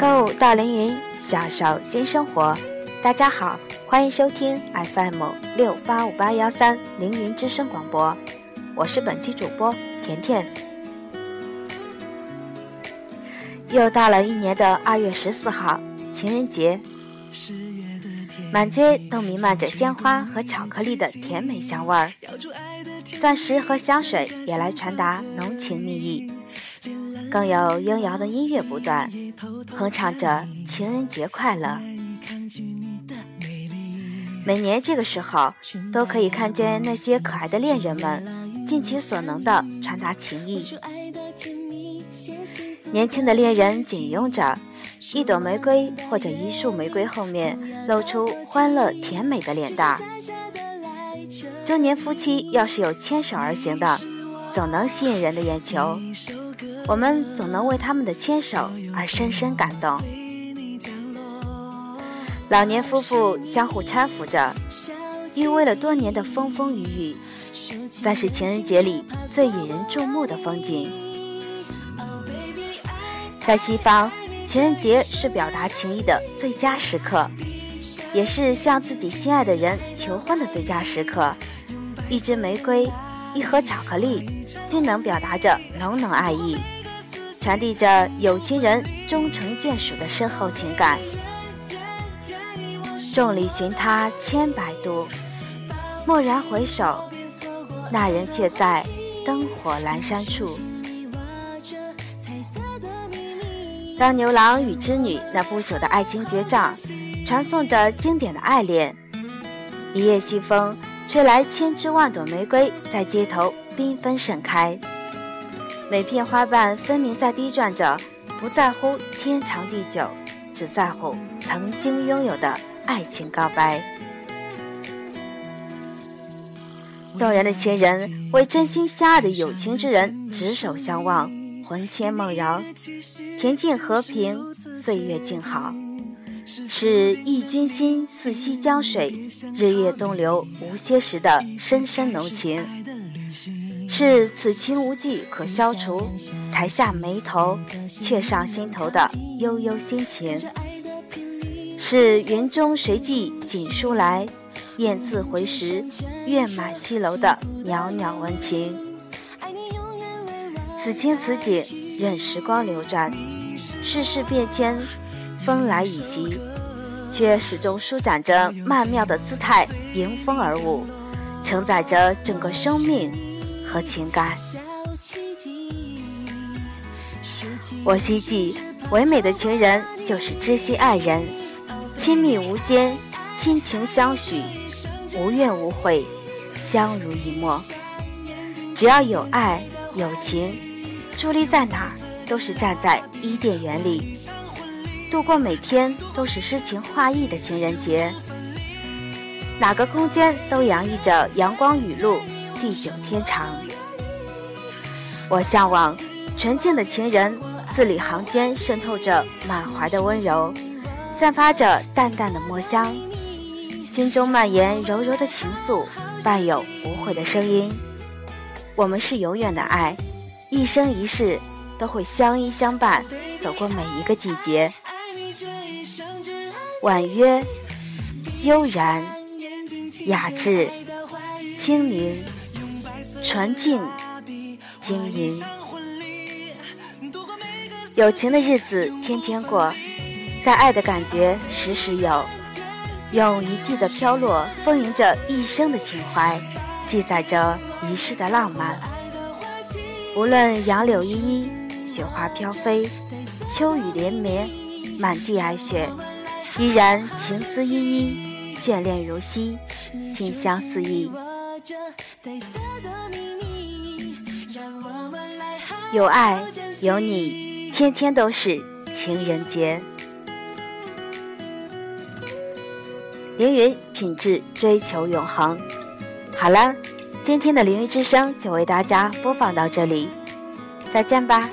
购物到凌云，享受新生活。大家好，欢迎收听 FM 六八五八幺三凌云之声广播，我是本期主播甜甜。又到了一年的二月十四号，情人节，满街都弥漫着鲜花和巧克力的甜美香味儿，钻石和香水也来传达浓情蜜意。更有悠扬的音乐不断，哼唱着情人节快乐。每年这个时候，都可以看见那些可爱的恋人们尽其所能地传达情意。年轻的恋人紧拥着一朵玫瑰或者一束玫瑰，后面露出欢乐甜美的脸蛋。中年夫妻要是有牵手而行的，总能吸引人的眼球。我们总能为他们的牵手而深深感动。老年夫妇相互搀扶着，依偎了多年的风风雨雨，算是情人节里最引人注目的风景。在西方，情人节是表达情谊的最佳时刻，也是向自己心爱的人求婚的最佳时刻。一支玫瑰，一盒巧克力，均能表达着浓浓爱意。传递着有情人终成眷属的深厚情感。众里寻他千百度，蓦然回首，那人却在灯火阑珊处。当牛郎与织女那不朽的爱情绝唱，传颂着经典的爱恋。一夜西风，吹来千枝万朵玫瑰，在街头缤纷盛开。每片花瓣分明在低转着，不在乎天长地久，只在乎曾经拥有的爱情告白。动人的情人为真心相爱的有情之人执手相望，魂牵梦绕，恬静和平，岁月静好，是忆君心似西江水，日夜东流无歇时的深深浓情。是此情无计可消除，才下眉头却上心头的悠悠心情。是云中谁寄锦书来，雁字回时，月满西楼的袅袅温情。此情此景任时光流转，世事变迁，风来雨袭，却始终舒展着曼妙的姿态，迎风而舞，承载着整个生命。和情感，我希冀唯美的情人就是知心爱人，亲密无间，亲情相许，无怨无悔，相濡以沫。只要有爱有情，伫立在哪儿都是站在伊甸园里，度过每天都是诗情画意的情人节。哪个空间都洋溢着阳光雨露。地久天长。我向往纯净的情人，字里行间渗透着满怀的温柔，散发着淡淡的墨香，心中蔓延柔柔的情愫，伴有无悔的声音。我们是永远的爱，一生一世都会相依相伴，走过每一个季节。婉约、悠然、雅致、清明。纯净、晶莹，有情的日子天天过，在爱的感觉时时有，用一季的飘落丰盈着一生的情怀，记载着一世的浪漫。无论杨柳依依，雪花飘飞，秋雨连绵，满地皑雪，依然情思依依，眷恋如昔，馨香四溢。有爱有你，天天都是情人节。凌云品质追求永恒。好了，今天的凌云之声就为大家播放到这里，再见吧。